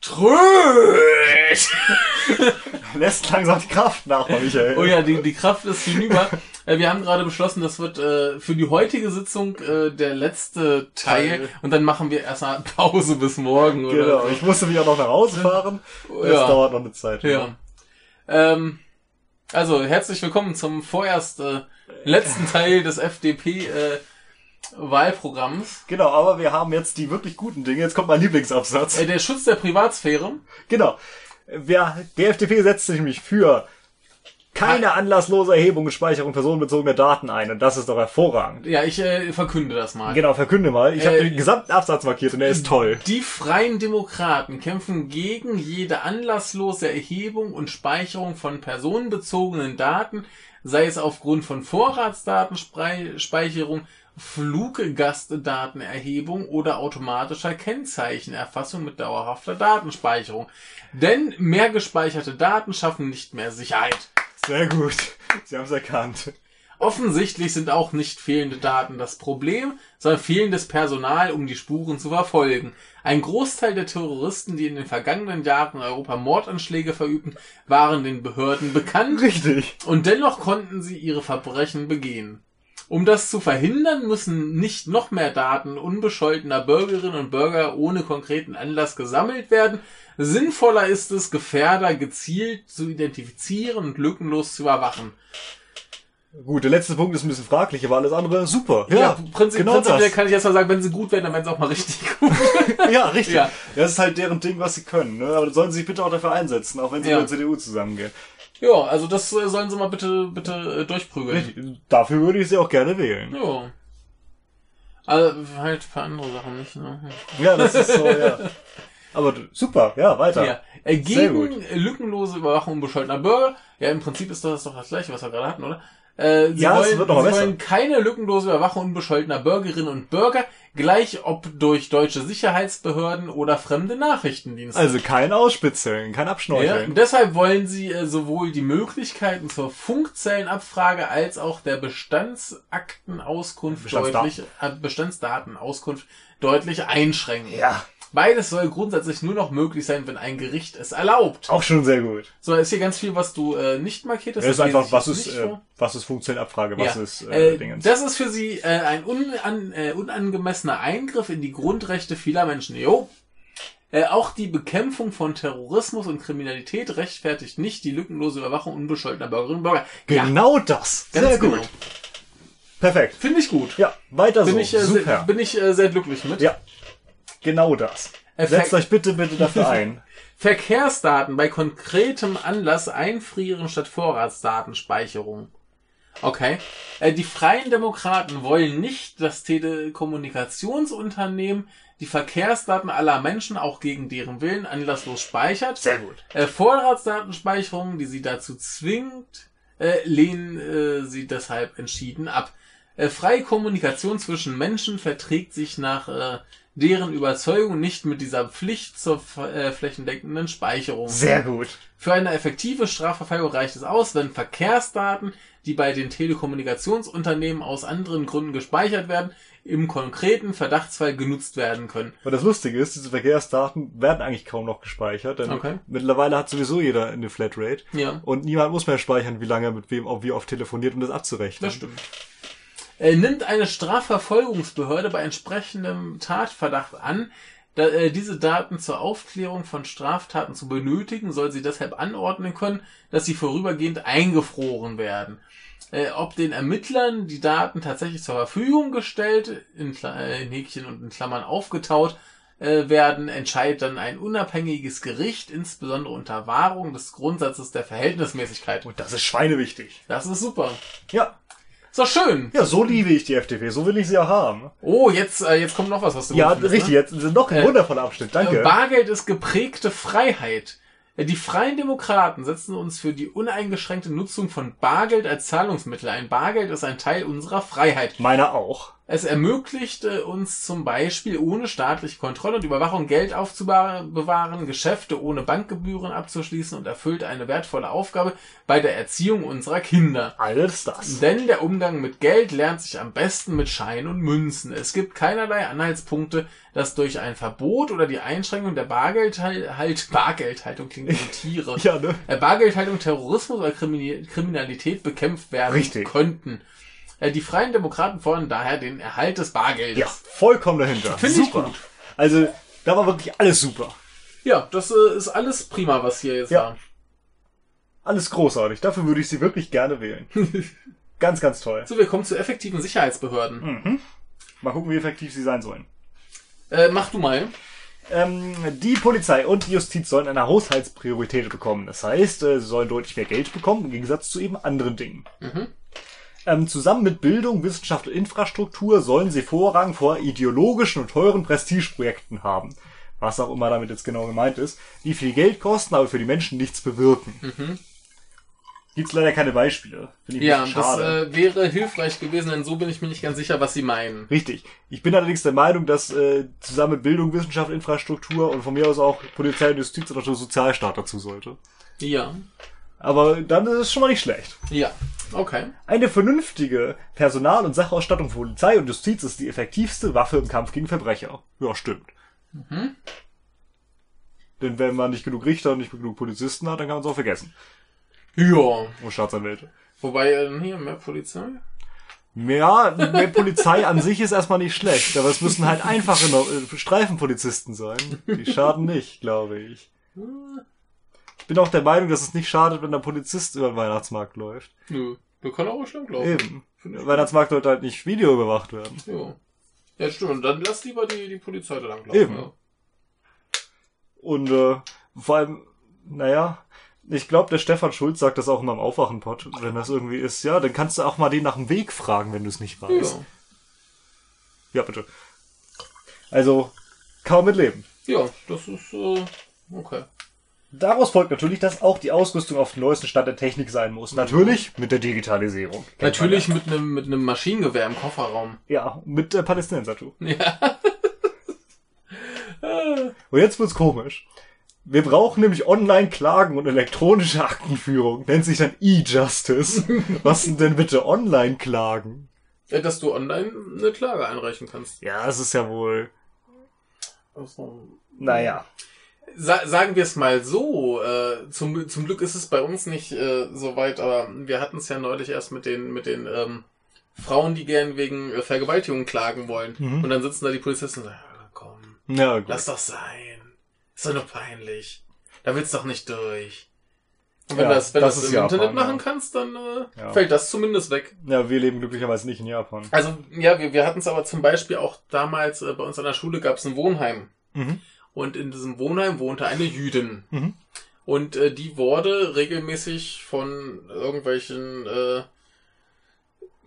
Tröd! Lässt langsam die Kraft nach, Michael. Oh ja, die, die Kraft ist hinüber. Äh, Wir haben gerade beschlossen, das wird äh, für die heutige Sitzung äh, der letzte Teil Teil. und dann machen wir erstmal Pause bis morgen oder Genau, ich musste mich auch noch nach Hause fahren. Das Ja. dauert noch eine Zeit. Ja. Ähm, also, herzlich willkommen zum vorerst äh, letzten Teil des FDP äh, Wahlprogramms. Genau, aber wir haben jetzt die wirklich guten Dinge. Jetzt kommt mein Lieblingsabsatz. Äh, der Schutz der Privatsphäre. Genau. Wer, die FDP setzt sich nämlich für keine anlasslose Erhebung und Speicherung personenbezogener Daten ein. Und das ist doch hervorragend. Ja, ich äh, verkünde das mal. Genau, verkünde mal. Ich habe Äh, den gesamten Absatz markiert und der ist toll. Die Freien Demokraten kämpfen gegen jede anlasslose Erhebung und Speicherung von personenbezogenen Daten, sei es aufgrund von Vorratsdatenspeicherung, Fluggastdatenerhebung oder automatischer Kennzeichenerfassung mit dauerhafter Datenspeicherung. Denn mehr gespeicherte Daten schaffen nicht mehr Sicherheit. Sehr gut. Sie haben es erkannt. Offensichtlich sind auch nicht fehlende Daten das Problem, sondern fehlendes Personal, um die Spuren zu verfolgen. Ein Großteil der Terroristen, die in den vergangenen Jahren in Europa Mordanschläge verübten, waren den Behörden bekannt Richtig. und dennoch konnten sie ihre Verbrechen begehen. Um das zu verhindern, müssen nicht noch mehr Daten unbescholtener Bürgerinnen und Bürger ohne konkreten Anlass gesammelt werden. Sinnvoller ist es, Gefährder gezielt zu identifizieren und lückenlos zu überwachen. Gut, der letzte Punkt ist ein bisschen fraglich, aber alles andere super. Ja, Prinzip, genau prinzipiell das. kann ich erst mal sagen, wenn sie gut werden, dann werden sie auch mal richtig gut. Ja, richtig. Ja. Das ist halt deren Ding, was sie können. Ne? Aber sollen sie sich bitte auch dafür einsetzen, auch wenn sie Ja. mit der CDU zusammengehen. Ja, also das äh, sollen sie mal bitte, bitte äh, durchprügeln. Richtig. Dafür würde ich sie auch gerne wählen. Ja. Also halt für andere Sachen nicht, ne? Ja, das ist so, ja. Aber super, ja, weiter. Ja. Äh, Gegen lückenlose Überwachung unbescholtener Bürger. Ja, im Prinzip ist das doch das gleiche, was wir gerade hatten, oder? Äh, sie Ja, wollen, sie wollen keine lückenlose Überwachung unbescholtener Bürgerinnen und Bürger, gleich ob durch deutsche Sicherheitsbehörden oder fremde Nachrichtendienste. Also kein Ausspitzeln, kein Ja, Abschnorcheln. und deshalb wollen sie äh, sowohl die Möglichkeiten zur Funkzellenabfrage als auch der Bestandsaktenauskunft Bestandsdaten. deutlich, äh, Bestandsdatenauskunft deutlich einschränken. Ja, Beides soll grundsätzlich nur noch möglich sein, wenn ein Gericht es erlaubt. auch schon sehr gut. So, ist hier ganz viel, was du äh, nicht markiert hast. Das ist einfach, ich was ist, äh, was ist Funkzellenabfrage, was Ja. ist äh, Äh, Dingens. das ist für sie äh, ein unan, äh, unangemessener Eingriff in die Grundrechte vieler Menschen. Jo. Äh, auch die Bekämpfung von Terrorismus und Kriminalität rechtfertigt nicht die lückenlose Überwachung unbescholtener Bürgerinnen und Bürger. Ja, Genau das. ganz Sehr gut. genau. Perfekt. Finde ich gut. Ja, weiter Bin so. ich, äh, Super. sehr, bin ich äh, sehr glücklich mit. ja, genau das. Äh, Setzt euch bitte, bitte dafür ein. Verkehrsdaten bei konkretem Anlass einfrieren statt Vorratsdatenspeicherung. Okay. Äh, die Freien Demokraten wollen nicht, dass Telekommunikationsunternehmen die Verkehrsdaten aller Menschen auch gegen deren Willen anlasslos speichert. Sehr gut. Äh, Vorratsdatenspeicherung, die sie dazu zwingt, äh, lehnen äh, sie deshalb entschieden ab. Äh, freie Kommunikation zwischen Menschen verträgt sich nach deren Überzeugung nicht mit dieser Pflicht zur äh, flächendeckenden Speicherung. Sehr gut. Für eine effektive Strafverfolgung reicht es aus, wenn Verkehrsdaten, die bei den Telekommunikationsunternehmen aus anderen Gründen gespeichert werden, im konkreten Verdachtsfall genutzt werden können. Und das Lustige ist, diese Verkehrsdaten werden eigentlich kaum noch gespeichert, denn Okay. mittlerweile hat sowieso jeder eine Flatrate. Ja. Und niemand muss mehr speichern, wie lange er mit wem, wie oft telefoniert, um das abzurechnen. Das stimmt. Äh, nimmt eine Strafverfolgungsbehörde bei entsprechendem Tatverdacht an, da, äh, diese Daten zur Aufklärung von Straftaten zu benötigen, soll sie deshalb anordnen können, dass sie vorübergehend eingefroren werden. Äh, ob den Ermittlern die Daten tatsächlich zur Verfügung gestellt, in, äh, in Häkchen und in Klammern aufgetaut äh, werden, entscheidet dann ein unabhängiges Gericht, insbesondere unter Wahrung des Grundsatzes der Verhältnismäßigkeit. Und das ist schweinewichtig. Das ist super. Ja. Ist doch schön. Ja, so liebe ich die FDP. So will ich sie auch haben. Oh, jetzt, äh, jetzt kommt noch was, was du Ja, richtig. Ne? Jetzt noch ein Äh, wundervoller Abschnitt. Danke. Äh, Bargeld ist geprägte Freiheit. Äh, Die Freien Demokraten setzen uns für die uneingeschränkte Nutzung von Bargeld als Zahlungsmittel ein. Bargeld ist ein Teil unserer Freiheit. Meiner auch. Es ermöglicht äh, uns zum Beispiel ohne staatliche Kontrolle und Überwachung Geld aufzubewahren, Geschäfte ohne Bankgebühren abzuschließen und erfüllt eine wertvolle Aufgabe bei der Erziehung unserer Kinder. Alles das. Denn der Umgang mit Geld lernt sich am besten mit Schein und Münzen. Es gibt keinerlei Anhaltspunkte, dass durch ein Verbot oder die Einschränkung der Bargeldhal halt Bargeldhaltung klingt wie Tiere. Ja, ne? äh, Bargeldhaltung Terrorismus oder Krimi Kriminalität bekämpft werden Richtig. könnten. Äh, Die Freien Demokraten fordern daher den Erhalt des Bargeldes. Ja, vollkommen dahinter. Finde ich super. gut. Also, da war wirklich alles super. Ja, das äh, ist alles prima, was hier jetzt Ja. war. Alles großartig. Dafür würde ich sie wirklich gerne wählen. ganz, ganz toll. So, wir kommen zu effektiven Sicherheitsbehörden. Hm. Mal gucken, wie effektiv sie sein sollen. Äh, mach du mal. Ähm, die Polizei und die Justiz sollen eine Haushaltspriorität bekommen. Das heißt, äh, sie sollen deutlich mehr Geld bekommen, im Gegensatz zu eben anderen Dingen. Ähm, zusammen mit Bildung, Wissenschaft und Infrastruktur sollen sie Vorrang vor ideologischen und teuren Prestigeprojekten haben. Was auch immer damit jetzt genau gemeint ist, die viel Geld kosten, aber für die Menschen nichts bewirken. Gibt's leider keine Beispiele. Finde ich Ja, das äh, wäre hilfreich gewesen, denn so bin ich mir nicht ganz sicher, was sie meinen. Richtig. Ich bin allerdings der Meinung, dass äh, zusammen mit Bildung, Wissenschaft, Infrastruktur und von mir aus auch Polizei und Justiz oder so Sozialstaat dazu sollte. Ja. Aber dann ist es schon mal nicht schlecht. Ja. Okay. Eine vernünftige Personal- und Sachausstattung von Polizei und Justiz ist die effektivste Waffe im Kampf gegen Verbrecher. Ja, stimmt. Denn wenn man nicht genug Richter und nicht genug Polizisten hat, dann kann man es auch vergessen. Ja. Und Staatsanwälte. Wobei, äh, hier, mehr Polizei? Ja, mehr Polizei an sich ist erstmal nicht schlecht, aber es müssen halt einfache äh, Streifenpolizisten sein. Die schaden nicht, glaube ich. Ich bin auch der Meinung, dass es nicht schadet, wenn der Polizist über den Weihnachtsmarkt läuft. Nö. Wir können auch bestimmt laufen. Eben. Der Weihnachtsmarkt sollte halt nicht Video überwacht werden. Ja. Ja, stimmt. Dann lass lieber die, die Polizei da lang laufen. Eben. Ja. Und äh, vor allem, naja, ich glaube, der Stefan Schulz sagt das auch immer im Aufwachenpott, wenn das irgendwie ist. Ja, dann kannst du auch mal den nach dem Weg fragen, wenn du es nicht weißt. Ja. Ja, bitte. Also, kaum mit leben. ja, das ist, äh, okay. Daraus folgt natürlich, dass auch die Ausrüstung auf dem neuesten Stand der Technik sein muss. Natürlich mit der Digitalisierung. Natürlich mit einem mit einem Maschinengewehr im Kofferraum. Ja, mit der Palästinenser-Tattoo. Ja. Und jetzt wird's komisch. Wir brauchen nämlich Online-Klagen und elektronische Aktenführung. Nennt sich dann E-Justice. Was sind denn bitte Online-Klagen? Ja, Dass du online eine Klage einreichen kannst. Ja, es ist ja wohl. Also, Naja. Sa sagen wir es mal so, äh, zum, zum Glück ist es bei uns nicht äh, so weit, aber wir hatten es ja neulich erst mit den, mit den ähm, Frauen, die gern wegen äh, Vergewaltigung klagen wollen. Und dann sitzen da die Polizisten und sagen, ja, komm, Ja, gut. lass doch sein. Ist doch nur peinlich. Da will's doch nicht durch. Und wenn Ja, du das, wenn das das im Japan, Internet machen ja. kannst, dann äh, Ja. fällt das zumindest weg. Ja, wir leben glücklicherweise nicht in Japan. Also, ja, wir, wir hatten es aber zum Beispiel auch damals äh, bei uns an der Schule gab es ein Wohnheim. Mhm. Und in diesem Wohnheim wohnte eine Jüdin. Mhm. Und äh, die wurde regelmäßig von irgendwelchen äh,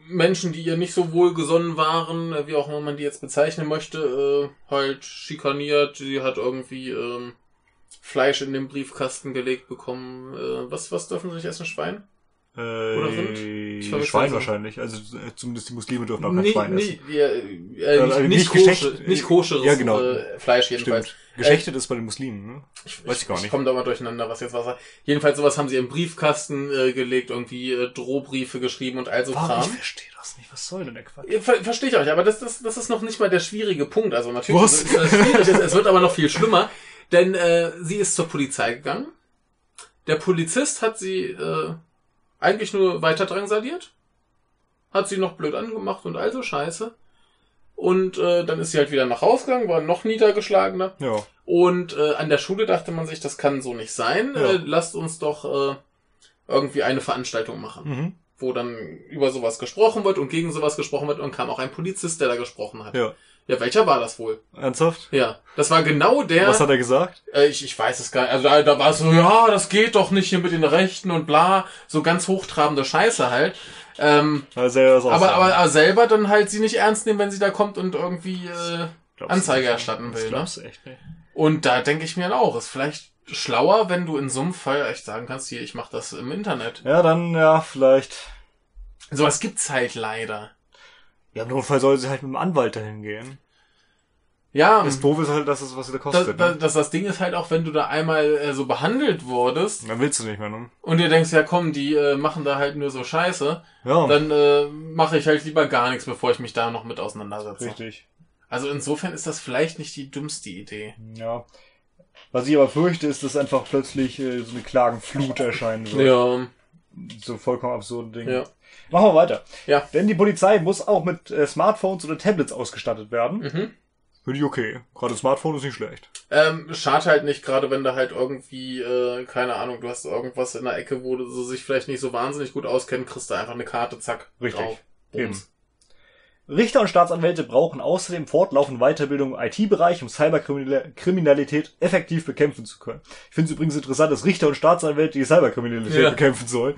Menschen, die ihr nicht so wohlgesonnen waren, äh, wie auch immer man die jetzt bezeichnen möchte, äh, halt schikaniert. Sie hat irgendwie ähm, Fleisch in den Briefkasten gelegt bekommen. Äh, was, was dürfen sie nicht essen? Schwein? Äh, Rind? Ich Schwein so. wahrscheinlich. Also äh, zumindest die Muslime dürfen auch kein Nee, Schwein essen. nee, ja, äh, Äh, nicht, nicht nicht, geschächt- koscher, nicht koscheres Ja, genau. äh, Fleisch jedenfalls. Stimmt. Geschächtet ist bei den Muslimen, ne? Weiß ich gar Ich nicht. komme da mal durcheinander, was jetzt was war. Jedenfalls sowas haben sie im Briefkasten äh, gelegt, irgendwie äh, Drohbriefe geschrieben und all so Warum? Ich Kram. verstehe das nicht. Was soll denn der Quatsch? Ver Verstehe ich euch, aber das, das, das ist noch nicht mal der schwierige Punkt. Also natürlich Was? ist das schwierig, es wird aber noch viel schlimmer, denn äh, sie ist zur Polizei gegangen. Der Polizist hat sie äh, eigentlich nur weiter drangsaliert, hat sie noch blöd angemacht und all so Scheiße. Und äh, dann ist sie halt wieder nach Hause gegangen, war noch niedergeschlagener. Ja. Und äh, an der Schule dachte man sich, das kann so nicht sein. Ja. Äh, lasst uns doch äh, irgendwie eine Veranstaltung machen, Mhm. wo dann über sowas gesprochen wird und gegen sowas gesprochen wird und kam auch ein Polizist, der da gesprochen hat. Ja. Ja, welcher war das wohl? Ernsthaft? Ja, das war genau der. Was hat er gesagt? äh, ich, ich weiß es gar nicht. Also da, da war es so, ja, das geht doch nicht hier mit den Rechten und bla, so ganz hochtrabende Scheiße halt. Ähm, Also er das aber, aber aber selber dann halt sie nicht ernst nehmen, wenn sie da kommt und irgendwie äh, Anzeige erstatten Das will. Ne? glaubst du echt nicht. Und da denke ich mir dann auch, ist vielleicht schlauer, wenn du in so einem Fall echt sagen kannst, hier, ich mache das im Internet. Ja, dann, ja, vielleicht. Sowas gibt's halt leider. Ja, im Notfall soll sie halt mit dem Anwalt dahin gehen. Ja, Das Doof ist halt, dass es was wieder kostet. das, ne? das, das Ding ist halt auch, wenn du da einmal äh, so behandelt wurdest Dann willst du nicht mehr, ne? und dir denkst, ja komm, die äh, machen da halt nur so Scheiße, Ja, dann äh, mache ich halt lieber gar nichts, bevor ich mich da noch mit auseinandersetze. richtig. Also insofern ist das vielleicht nicht die dümmste Idee. Ja. Was ich aber fürchte, ist, dass einfach plötzlich äh, so eine Klagenflut erscheinen wird. Ja, So vollkommen absurde Dinge. ja. Machen wir weiter. Ja. Denn die Polizei muss auch mit äh, Smartphones oder Tablets ausgestattet werden. Mhm. Finde ich okay. Gerade Smartphone ist nicht schlecht. Ähm, schade halt nicht, gerade wenn du halt irgendwie, äh, keine Ahnung, du hast irgendwas in der Ecke, wo du so sich vielleicht nicht so wahnsinnig gut auskennen, kriegst du einfach eine Karte, zack, Richtig. drauf. Bums. Richter und Staatsanwälte brauchen außerdem fortlaufende Weiterbildung im IT-Bereich, um Cyberkriminalität effektiv bekämpfen zu können. Ich finde es übrigens interessant, dass Richter und Staatsanwälte die Cyberkriminalität Ja. bekämpfen sollen.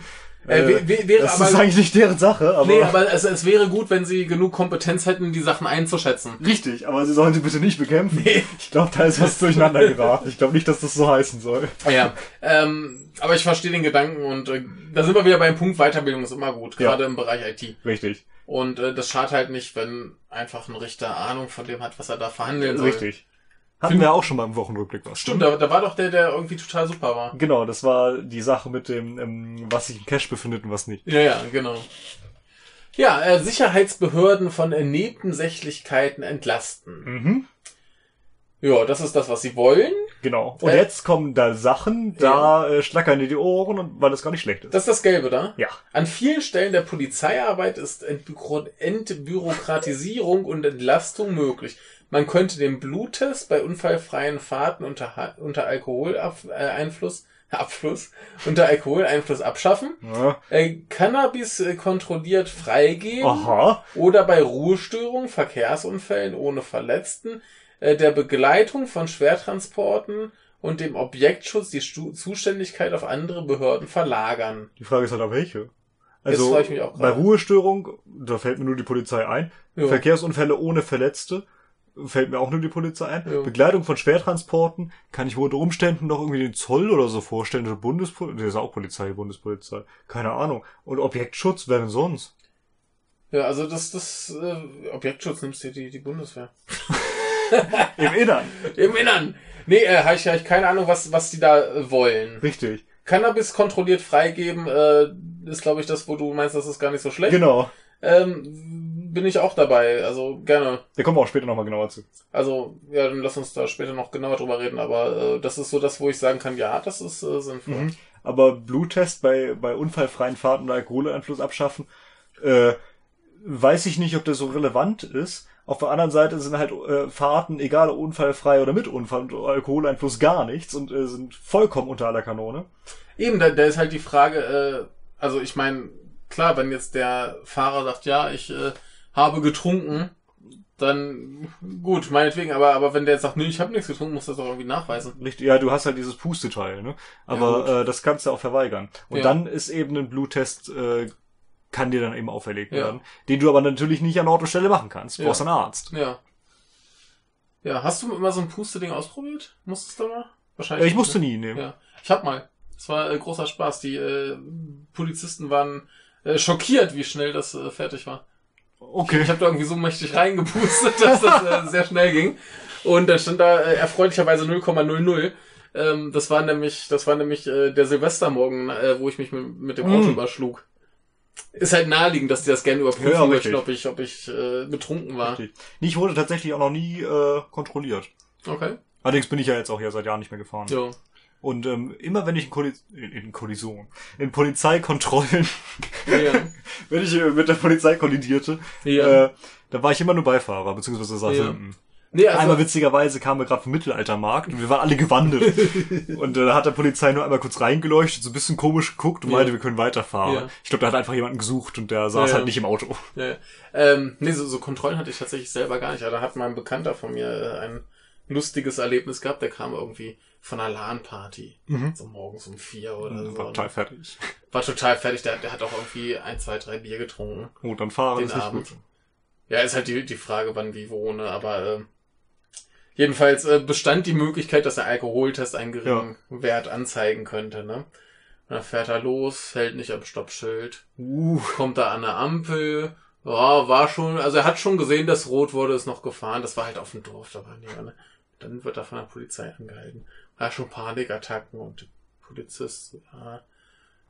Äh, wär- wäre das aber- ist eigentlich nicht deren Sache, aber, Nee, aber es, es wäre gut, wenn sie genug Kompetenz hätten, die Sachen einzuschätzen. richtig, aber sie sollen sie bitte nicht bekämpfen. Nee. Ich glaube, da ist was durcheinander geraten. Ich glaube nicht, dass das so heißen soll. Ja, ähm, aber ich verstehe den Gedanken und äh, da sind wir wieder beim Punkt Weiterbildung ist immer gut, Ja. gerade im Bereich IT. Richtig, Und äh, das schadet halt nicht, wenn einfach ein Richter Ahnung von dem hat, was er da verhandeln soll. richtig. Hatten wir auch schon mal im Wochenrückblick was. Stimmt, da, da war doch der, der irgendwie total super war. Genau, das war die Sache mit dem, ähm, was sich im Cache befindet und was nicht. Ja, ja, genau. Ja, äh, Sicherheitsbehörden von äh, Nebensächlichkeiten entlasten. Mhm. Ja, das ist das, was sie wollen. Genau. Und Äh, jetzt kommen da Sachen, da äh, schlackern dir die Ohren und weil das gar nicht schlecht ist. Das ist das Gelbe da. Ja. An vielen Stellen der Polizeiarbeit ist Entbüro Entbürokratisierung und Entlastung möglich. Man könnte den Bluttest bei unfallfreien Fahrten unter, unter Alkoholeinfluss Abfluss, unter Alkoholeinfluss abschaffen, Ja. äh, Cannabis äh, kontrolliert freigeben Aha. oder bei Ruhestörungen, Verkehrsunfällen ohne Verletzten, äh, der Begleitung von Schwertransporten und dem Objektschutz die Stu Zuständigkeit auf andere Behörden verlagern. Die Frage ist halt, auf welche? Also, bei. Ruhestörung, da fällt mir nur die Polizei ein. Ja. Verkehrsunfälle ohne Verletzte, fällt mir auch nur die Polizei ein. Ja. Begleitung von Schwertransporten, kann ich mir unter Umständen noch irgendwie den Zoll oder so vorstellen, oder Bundespolizei, das ist auch Polizei, Bundespolizei. Keine Ahnung. Und Objektschutz, wer denn sonst? Ja, also das, das äh, Objektschutz nimmst dir die, die Bundeswehr. Im Innern. Im Innern. Nee, äh, habe ich, hab ich keine Ahnung, was, was die da äh, wollen. Richtig. Cannabis kontrolliert freigeben, äh, ist glaube ich das, wo du meinst, das ist gar nicht so schlecht. Genau. Ähm, bin ich auch dabei, also gerne. Da kommen wir auch später nochmal genauer zu. Also, ja, dann lass uns da später noch genauer drüber reden, aber äh, das ist so das, wo ich sagen kann, ja, das ist äh, sinnvoll. Mhm. Aber Bluttest bei, bei unfallfreien Fahrten und Alkoholeinfluss abschaffen, äh, weiß ich nicht, ob das so relevant ist. Auf der anderen Seite sind halt äh, Fahrten, egal unfallfrei oder mit Unfall und Alkoholeinfluss, gar nichts und äh, sind vollkommen unter aller Kanone. Eben, da, da ist halt die Frage, äh, also ich meine, klar, wenn jetzt der Fahrer sagt, ja, ich äh, habe getrunken, dann gut, meinetwegen, aber, aber wenn der jetzt sagt, nee, ich habe nichts getrunken, muss das doch irgendwie nachweisen. Richtig, ja, du hast halt dieses Pusteteil, ne? Aber Ja, äh, das kannst du auch verweigern. Und Ja. dann ist eben ein Bluttest, äh, kann dir dann eben auferlegt Ja. werden, den du aber natürlich nicht an Ort und Stelle machen kannst. Du Ja. brauchst einen Arzt. Ja. Ja, hast du immer so ein Puste-Ding ausprobiert? Musstest du mal? Äh, Wahrscheinlich. ich musste nicht, nie nehmen. ne? Ja. Ich hab mal. Es war äh, großer Spaß. Die äh, Polizisten waren äh, schockiert, wie schnell das äh, fertig war. Okay. Ich habe da irgendwie so mächtig reingepustet, dass das äh, sehr schnell ging. Und dann stand da äh, erfreulicherweise 0,00. Ähm, das war nämlich, das war nämlich äh, der Silvestermorgen, äh, wo ich mich mit, mit dem Auto Mm. überschlug. Ist halt naheliegend, dass die das gerne überprüfen Ja, möchten, ob ich, ob ich äh, betrunken war. Richtig. Ich wurde tatsächlich auch noch nie äh, kontrolliert. Okay. Allerdings bin ich ja jetzt auch ja seit Jahren nicht mehr gefahren. Ja. Und ähm, immer wenn ich in, Kolli in, in Kollision, in Polizeikontrollen, Ja. wenn ich äh, mit der Polizei kollidierte, Ja. äh, da war ich immer nur Beifahrer, beziehungsweise saß Ja. hinten. Nee, also, einmal witzigerweise kamen wir gerade vom Mittelaltermarkt und wir waren alle gewandelt. und äh, da hat der Polizei nur einmal kurz reingeleuchtet, so ein bisschen komisch geguckt und Ja. meinte, wir können weiterfahren. Ja. Ich glaube, da hat einfach jemanden gesucht und der saß Ja, halt nicht im Auto. Ja, ähm, nee, so, so Kontrollen hatte ich tatsächlich selber gar nicht. Aber da hat mal ein Bekannter von mir äh, ein lustiges Erlebnis gehabt. Der kam irgendwie von einer LAN-Party. Mhm. So morgens um vier oder so. War total fertig. War total fertig. Der, der hat auch irgendwie ein, zwei, drei Bier getrunken. Oh, dann fahren Den ist nicht Abend. gut. Ja, ist halt die, die Frage, wann, wie, wo, ne? Aber äh, jedenfalls äh, bestand die Möglichkeit, dass der Alkoholtest einen geringen Wert anzeigen könnte, ne? Und dann fährt er los, hält nicht am Stoppschild, Uh, kommt da an der Ampel, Ja, war schon, also er hat schon gesehen, dass rot wurde, ist noch gefahren. Das war halt auf dem Dorf, da waren die alle. Dann wird er von der Polizei angehalten. War schon Panikattacken und Polizist, ja,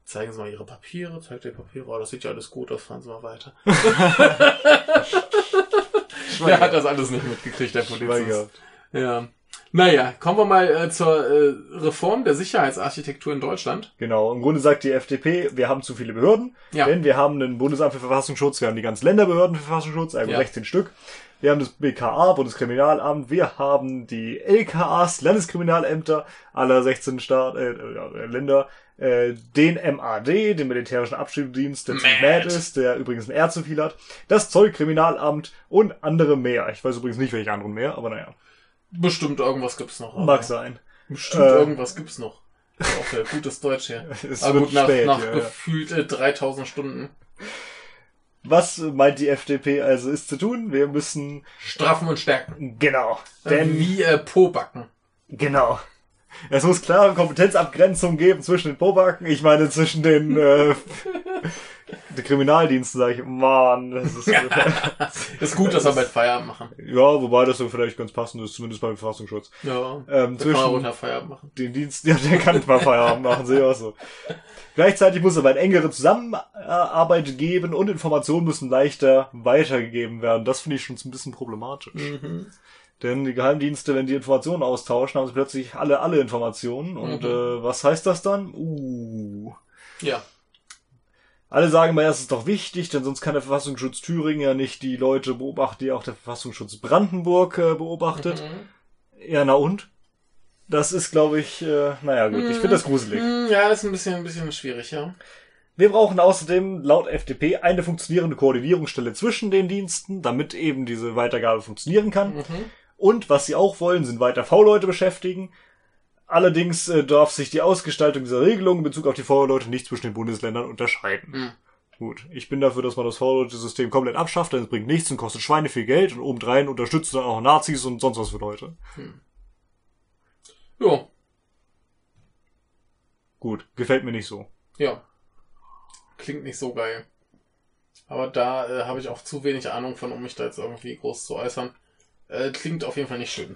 zeigen Sie mal Ihre Papiere, zeigt die Papiere, oh, das sieht ja alles gut aus, fahren Sie mal weiter. der hat das alles nicht mitgekriegt, der Polizist. Ja. Naja, kommen wir mal äh, zur äh, Reform der Sicherheitsarchitektur in Deutschland. Genau, im Grunde sagt die FDP, wir haben zu viele Behörden, ja. denn wir haben ein Bundesamt für Verfassungsschutz, wir haben die ganzen Länderbehörden für Verfassungsschutz, also ja. 16 Stück. Wir haben das BKA, Bundeskriminalamt, wir haben die LKAs, Landeskriminalämter aller 16 Staat, äh, äh, Länder, äh, den MAD, den militärischen Abschiedsdienst, der ziemlich mad ist, der übrigens ein R zu viel hat, das Zollkriminalamt und andere mehr. Ich weiß übrigens nicht, welche anderen mehr, aber naja. Bestimmt irgendwas gibt's noch. Mag sein. Bestimmt äh, irgendwas gibt's noch. Auch ja, gutes Deutsch hier. aber gut, nach, spät, nach ja, gefühlt äh, 3000 Stunden. Was meint die FDP also ist zu tun? Wir müssen straffen und stärken. Genau. Denn wie äh, Pobacken. Genau. Es muss klare Kompetenzabgrenzung geben zwischen den Pobacken, ich meine zwischen den äh, die Kriminaldiensten, sage ich, Mann, das ist, ist gut, dass wir bald Feierabend machen. Ja, wobei das so vielleicht ganz passend ist, zumindest beim Verfassungsschutz. Ja, ähm, zwischen kann man Feierabend machen. Den Diensten, ja, der kann mal Feierabend machen, sehe ich auch so. Gleichzeitig muss aber eine engere Zusammenarbeit geben und Informationen müssen leichter weitergegeben werden. Das finde ich schon ein bisschen problematisch. Mhm. Denn die Geheimdienste, wenn die Informationen austauschen, haben sie plötzlich alle alle Informationen. Und mhm. äh, was heißt das dann? Uh. Ja. Alle sagen mal, das ist doch wichtig, denn sonst kann der Verfassungsschutz Thüringen ja nicht die Leute beobachten, die auch der Verfassungsschutz Brandenburg äh, beobachtet. Mhm. Ja, na und? Das ist, glaube ich, äh, naja gut, ich finde das gruselig. Mhm. Ja, das ist ein bisschen, ein bisschen schwierig, ja. Wir brauchen außerdem laut FDP eine funktionierende Koordinierungsstelle zwischen den Diensten, damit eben diese Weitergabe funktionieren kann. Mhm. Und was sie auch wollen, sind weiter V-Leute beschäftigen. Allerdings äh, darf sich die Ausgestaltung dieser Regelung in Bezug auf die V-Leute nicht zwischen den Bundesländern unterscheiden. Mhm. Gut, ich bin dafür, dass man das V-Leute-System komplett abschafft, denn es bringt nichts und kostet Schweine viel Geld und obendrein unterstützt dann auch Nazis und sonst was für Leute. Mhm. Ja. Gut, gefällt mir nicht so. Ja. Klingt nicht so geil. Aber da äh, habe ich auch zu wenig Ahnung von, um mich da jetzt irgendwie groß zu äußern. Äh, klingt auf jeden Fall nicht schön.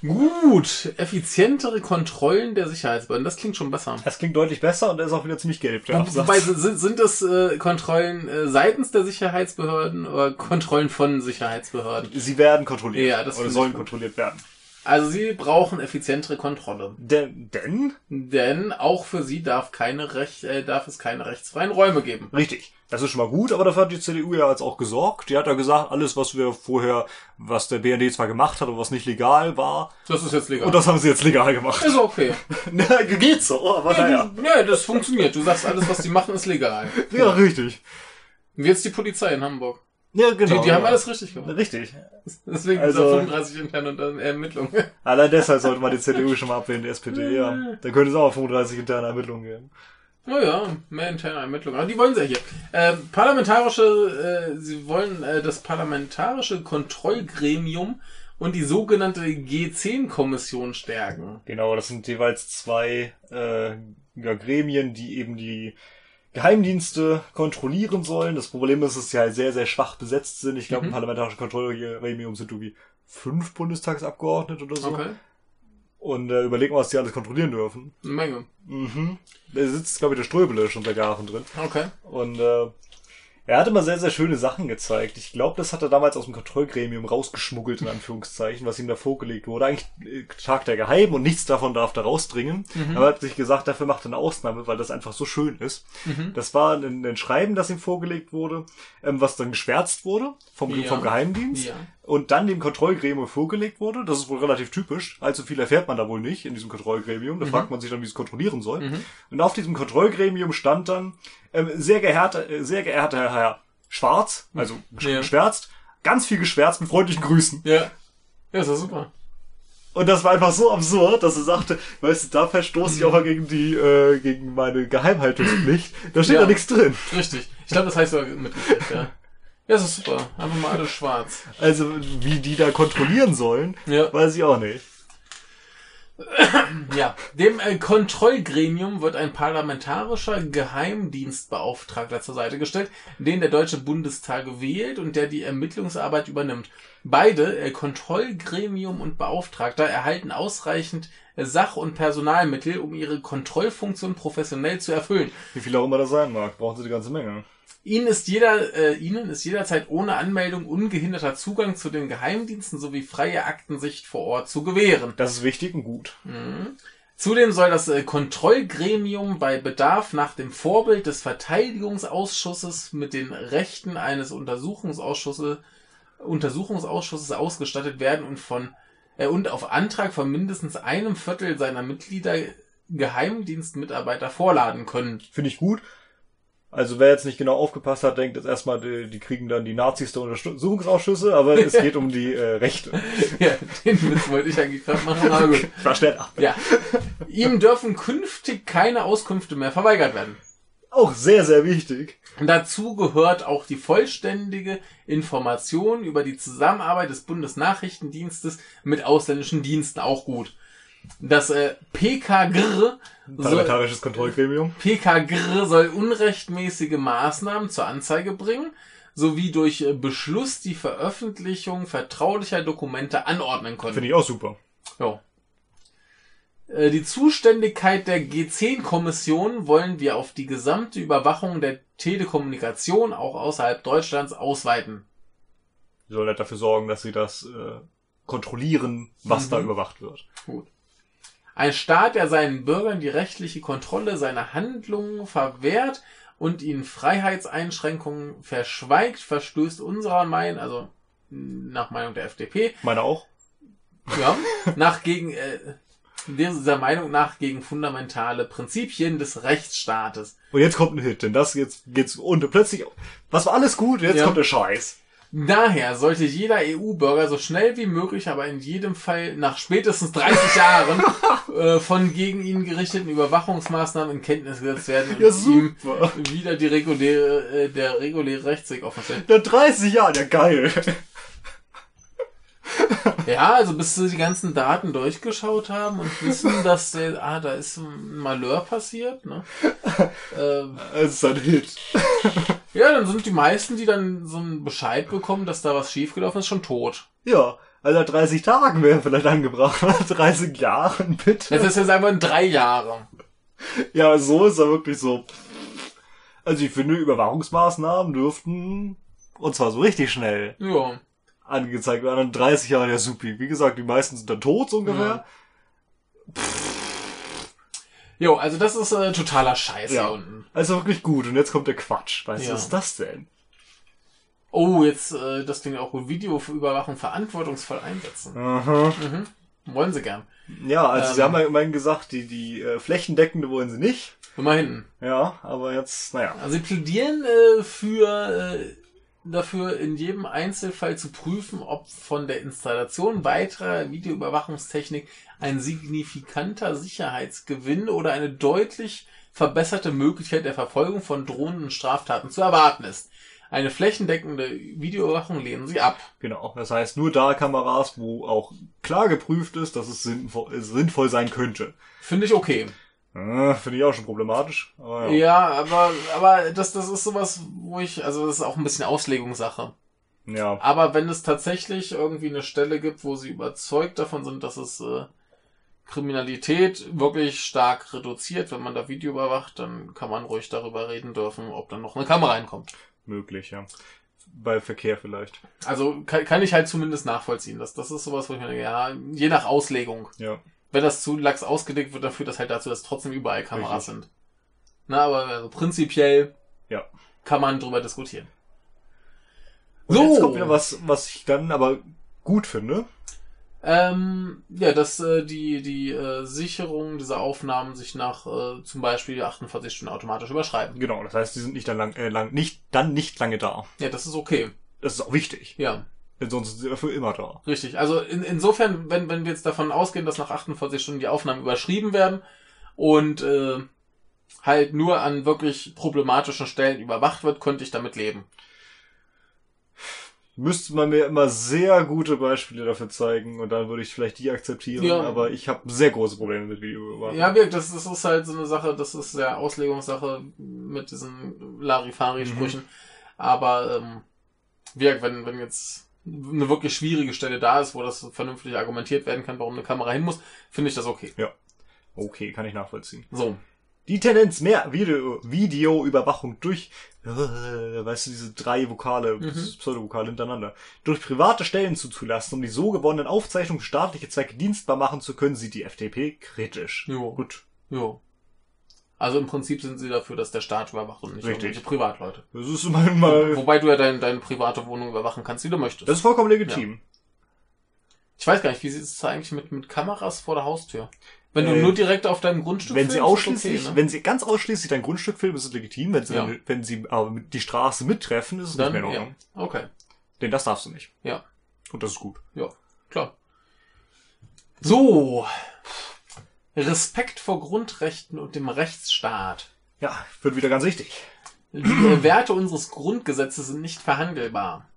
Gut, effizientere Kontrollen der Sicherheitsbehörden, das klingt schon besser. Das klingt deutlich besser und er ist auch wieder ziemlich gelb. Ja, Wobei, sind, sind das äh, Kontrollen äh, seitens der Sicherheitsbehörden oder Kontrollen von Sicherheitsbehörden? Sie werden kontrolliert. Ja, das oder sollen kontrolliert werden. Also sie brauchen effizientere Kontrolle. Denn? Denn, denn auch für sie darf, keine Recht, äh, darf es keine rechtsfreien Räume geben. Richtig. Das ist schon mal gut, aber dafür hat die CDU ja jetzt auch gesorgt. Die hat ja gesagt, alles, was wir vorher, was der BND zwar gemacht hat, aber was nicht legal war. Das ist jetzt legal. Und das haben sie jetzt legal gemacht. Ist okay. Na, geht so, aber ja, naja. Ja, das funktioniert. Du sagst, alles, was die machen, ist legal. Ja, richtig. Wie jetzt die Polizei in Hamburg. Ja, genau. Die, die haben alles richtig gemacht. Richtig. Deswegen also, ist 35 interne Ermittlungen. Allein deshalb sollte man die CDU schon mal ablehnen, die SPD, ja. Da könnte es auch 35 interne Ermittlungen geben. Naja, oh mehr interne Ermittlungen. Aber die wollen sie ja hier. Äh, parlamentarische, äh, sie wollen äh, das parlamentarische Kontrollgremium und die sogenannte G10-Kommission stärken. Genau, das sind jeweils zwei äh, ja, Gremien, die eben die Geheimdienste kontrollieren sollen. Das Problem ist, dass sie halt sehr, sehr schwach besetzt sind. Ich glaube, mhm. im parlamentarischen Kontrollgremium sind irgendwie fünf Bundestagsabgeordnete oder so. Okay. Und äh, überlegen, was die alles kontrollieren dürfen. Eine Menge. Mhm. Da sitzt, glaube ich, der Ströbele schon seit Jahren drin. Okay. Und äh, er hat immer sehr, sehr schöne Sachen gezeigt. Ich glaube, das hat er damals aus dem Kontrollgremium rausgeschmuggelt, in Anführungszeichen, was ihm da vorgelegt wurde. Eigentlich äh, Tag der Geheim und nichts davon darf da rausdringen. Mhm. Aber er hat sich gesagt, dafür macht er eine Ausnahme, weil das einfach so schön ist. Mhm. Das war ein, ein, Schreiben, das ihm vorgelegt wurde, ähm, was dann geschwärzt wurde vom, ja. vom Geheimdienst. Ja und dann dem Kontrollgremium vorgelegt wurde. Das ist wohl relativ typisch. Allzu viel erfährt man da wohl nicht in diesem Kontrollgremium. Da mhm. fragt man sich dann, wie es kontrollieren soll. Mhm. Und auf diesem Kontrollgremium stand dann, ähm, sehr geehrter, äh, sehr geehrter Herr Schwarz, also ja. geschwärzt, ganz viel geschwärzt mit freundlichen Grüßen. Ja. Ja, ist ja super. Und das war einfach so absurd, dass er sagte, weißt du, da verstoße ich auch mal gegen die, äh, gegen meine Geheimhaltungspflicht. Da steht ja, da nichts drin. Richtig. Ich glaube, das heißt sogar mitgekriegt, ja. Ja, das ist super. Einfach mal alles schwarz. Also, wie die da kontrollieren sollen, ja. weiß ich auch nicht. Ja, dem äh, Kontrollgremium wird ein parlamentarischer Geheimdienstbeauftragter zur Seite gestellt, den der Deutsche Bundestag wählt und der die Ermittlungsarbeit übernimmt. Beide, äh, Kontrollgremium und Beauftragter, erhalten ausreichend äh, Sach- und Personalmittel, um ihre Kontrollfunktion professionell zu erfüllen. Wie viel auch immer das sein mag, brauchen sie die ganze Menge. Ihnen ist, jeder, äh, Ihnen ist jederzeit ohne Anmeldung ungehinderter Zugang zu den Geheimdiensten sowie freie Aktensicht vor Ort zu gewähren. Das ist wichtig und gut. Zudem soll das äh, Kontrollgremium bei Bedarf nach dem Vorbild des Verteidigungsausschusses mit den Rechten eines Untersuchungsausschusses, Untersuchungsausschusses ausgestattet werden und von äh, und auf Antrag von mindestens einem Viertel seiner Mitglieder Geheimdienstmitarbeiter vorladen können. Finde ich gut. Also wer jetzt nicht genau aufgepasst hat, denkt jetzt erstmal, die, die kriegen dann die Nazis der Untersuchungsausschüsse, aber es geht um die äh, Rechte. Ja, den Witz wollte ich eigentlich gerade machen, aber gut. Ich war schneller. Ja. Ihm dürfen künftig keine Auskünfte mehr verweigert werden. Auch sehr, sehr wichtig. Dazu gehört auch die vollständige Information über die Zusammenarbeit des Bundesnachrichtendienstes mit ausländischen Diensten auch gut. Das äh, PKGR soll, Parlamentarisches Kontrollgremium. PKGR soll unrechtmäßige Maßnahmen zur Anzeige bringen, sowie durch äh, Beschluss die Veröffentlichung vertraulicher Dokumente anordnen können. Finde ich auch super. Ja. Äh, Die Zuständigkeit der G10-Kommission wollen wir auf die gesamte Überwachung der Telekommunikation auch außerhalb Deutschlands ausweiten. Die sollen halt dafür sorgen, dass sie das äh, kontrollieren, was da überwacht wird. Gut. Ein Staat, der seinen Bürgern die rechtliche Kontrolle seiner Handlungen verwehrt und ihnen Freiheitseinschränkungen verschweigt, verstößt unserer Meinung, also nach Meinung der FDP, Meine auch. ja, nach gegen äh, dieser Meinung nach gegen fundamentale Prinzipien des Rechtsstaates. Und jetzt kommt ein Hit, denn das jetzt geht's und plötzlich, was war alles gut, jetzt Ja. kommt der Scheiß. Daher sollte jeder EU-Bürger so schnell wie möglich, aber in jedem Fall nach spätestens 30 Jahren äh, von gegen ihn gerichteten Überwachungsmaßnahmen in Kenntnis gesetzt werden und Ja, ihm wieder die reguläre, äh, der reguläre Rechtsweg offen stellen. Ja, 30 Jahre, ja geil. Ja, also bis sie die ganzen Daten durchgeschaut haben und wissen, dass der, ah, da ist ein Malheur passiert, ne? Ähm, Es ist ein Hit. ja, dann sind die meisten, die dann so einen Bescheid bekommen, dass da was schiefgelaufen ist, schon tot. Ja, also 30 Tagen wären vielleicht angebracht. 30 Jahren, bitte. Das ist jetzt einfach in drei Jahren. Ja, so ist er wirklich so. Also ich finde, Überwachungsmaßnahmen dürften, und zwar so richtig schnell, Ja. Angezeigt werden. Und 30 Jahre, ja supi. Wie gesagt, die meisten sind dann tot so ungefähr. Jo, also das ist äh, totaler Scheiß Ja. hier unten. Also wirklich gut. Und jetzt kommt der Quatsch. Weißt du, Ja. was ist das denn? Oh, jetzt äh, das Ding auch. Videoüberwachung verantwortungsvoll einsetzen. Aha. Wollen sie gern. Ja, also Ähm. sie haben ja immerhin gesagt, die, die äh, flächendeckende wollen sie nicht. Immerhin. Ja, aber jetzt, naja. Also sie plädieren äh, für äh, dafür, in jedem Einzelfall zu prüfen, ob von der Installation weiterer Videoüberwachungstechnik ein signifikanter Sicherheitsgewinn oder eine deutlich verbesserte Möglichkeit der Verfolgung von drohenden Straftaten zu erwarten ist. Eine flächendeckende Videoüberwachung lehnen sie ab. Genau. Das heißt, nur da Kameras, wo auch klar geprüft ist, dass es sinnvoll, äh, sinnvoll sein könnte. Finde ich okay. Äh, Finde ich auch schon problematisch. Aber ja. Ja, aber, aber das, das ist sowas, wo ich, also das ist auch ein bisschen Auslegungssache. ja. Aber wenn es tatsächlich irgendwie eine Stelle gibt, wo sie überzeugt davon sind, dass es äh, Kriminalität wirklich stark reduziert, wenn man da Video überwacht, dann kann man ruhig darüber reden dürfen, ob dann noch eine Kamera reinkommt. Möglich, ja. Bei Verkehr vielleicht. Also kann, kann ich halt zumindest nachvollziehen. Das, das ist sowas, wo ich mir denke, ja, je nach Auslegung. Ja. Wenn das zu lax ausgelegt wird, dann führt das halt dazu, dass trotzdem überall Kameras Richtig. sind. Na, aber also prinzipiell Ja. kann man drüber diskutieren. Und jetzt kommt wieder was, was ich dann aber gut finde. Ähm, ja, dass äh, die, die äh, Sicherung dieser Aufnahmen sich nach äh, zum Beispiel 48 Stunden automatisch überschreiben. Genau, das heißt, die sind nicht dann lang, äh, lang nicht, dann nicht lange da. Ja, das ist okay. Das ist auch wichtig. Ja, Denn sonst sind sie dafür immer da. richtig. Also in, insofern, wenn, wenn wir jetzt davon ausgehen, dass nach 48 Stunden die Aufnahmen überschrieben werden und äh, halt nur an wirklich problematischen Stellen überwacht wird, könnte ich damit leben. müsste man mir immer sehr gute Beispiele dafür zeigen und dann würde ich vielleicht die akzeptieren, Ja. aber ich habe sehr große Probleme mit Videoüberwachung. Ja, wirklich, das, das ist halt so eine Sache, das ist ja Auslegungssache mit diesen Larifari-Sprüchen. Aber, ähm, wirk, wenn, wenn jetzt eine wirklich schwierige Stelle da ist, wo das vernünftig argumentiert werden kann, warum eine Kamera hin muss, finde ich das okay. Okay, kann ich nachvollziehen. So. Die Tendenz mehr Video, Videoüberwachung durch, äh, weißt du, diese drei Vokale, Mhm. Pseudovokale hintereinander, durch private Stellen zuzulassen, um die so gewonnenen Aufzeichnungen staatliche Zwecke dienstbar machen zu können, sieht die FDP kritisch. Jo. Gut. Jo. Also im Prinzip sind sie dafür, dass der Staat überwacht und nicht Richtig. irgendwelche Privatleute. Das ist manchmal, Wobei du ja dein, deine private Wohnung überwachen kannst, wie du möchtest. das ist vollkommen legitim. ich weiß gar nicht, wie sieht es eigentlich mit, mit Kameras vor der Haustür? Wenn du Äh, nur direkt auf deinem Grundstück Wenn sie filmst, ist ausschließlich, okay, ne? wenn sie ganz ausschließlich dein Grundstück filmen, ist es legitim. Wenn sie, Ja. wenn sie aber mit die Straße mittreffen, ist es dann, nicht mehr in ja. Ordnung. Okay, Denn das darfst du nicht. ja, Und das ist gut. ja, klar. So. Respekt vor Grundrechten und dem Rechtsstaat. Ja, wird wieder ganz wichtig. Die äh, Werte unseres Grundgesetzes sind nicht verhandelbar.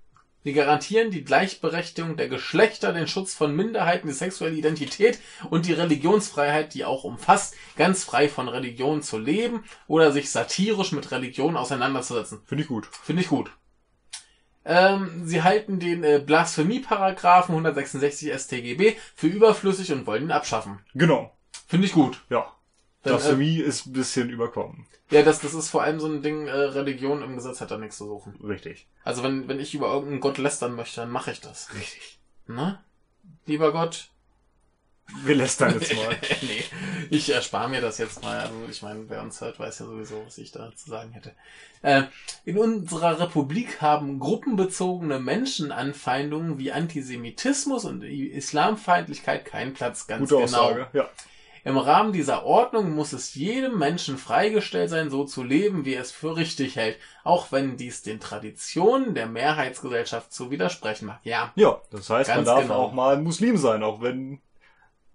Sie garantieren die Gleichberechtigung der Geschlechter, den Schutz von Minderheiten, die sexuelle Identität und die Religionsfreiheit, die auch umfasst, ganz frei von Religion zu leben oder sich satirisch mit Religion auseinanderzusetzen. Finde ich gut. Finde ich gut. Ähm, sie halten den äh, Blasphemie-Paragraphen 166 StGB für überflüssig und wollen ihn abschaffen. Genau. Finde ich gut. Ja. Dann, Blasphemie ist ein bisschen überkommen. Ja, das, das ist vor allem so ein Ding, äh, Religion im Gesetz hat da nichts zu suchen. Richtig. Also wenn, wenn ich über irgendeinen Gott lästern möchte, dann mache ich das. Richtig. Ne? Lieber Gott. Wir lästern jetzt mal. nee, ich erspare mir das jetzt mal. Also ich meine, wer uns hört, weiß ja sowieso, was ich da zu sagen hätte. Äh, in unserer Republik haben gruppenbezogene Menschenanfeindungen wie Antisemitismus und Islamfeindlichkeit keinen Platz. Ganz Gute genau. Aussage. Ja. Im Rahmen dieser Ordnung muss es jedem Menschen freigestellt sein, so zu leben, wie er es für richtig hält, auch wenn dies den Traditionen der Mehrheitsgesellschaft zu widersprechen mag. Ja, Ja, das heißt, man darf genau. auch mal Muslim sein, auch wenn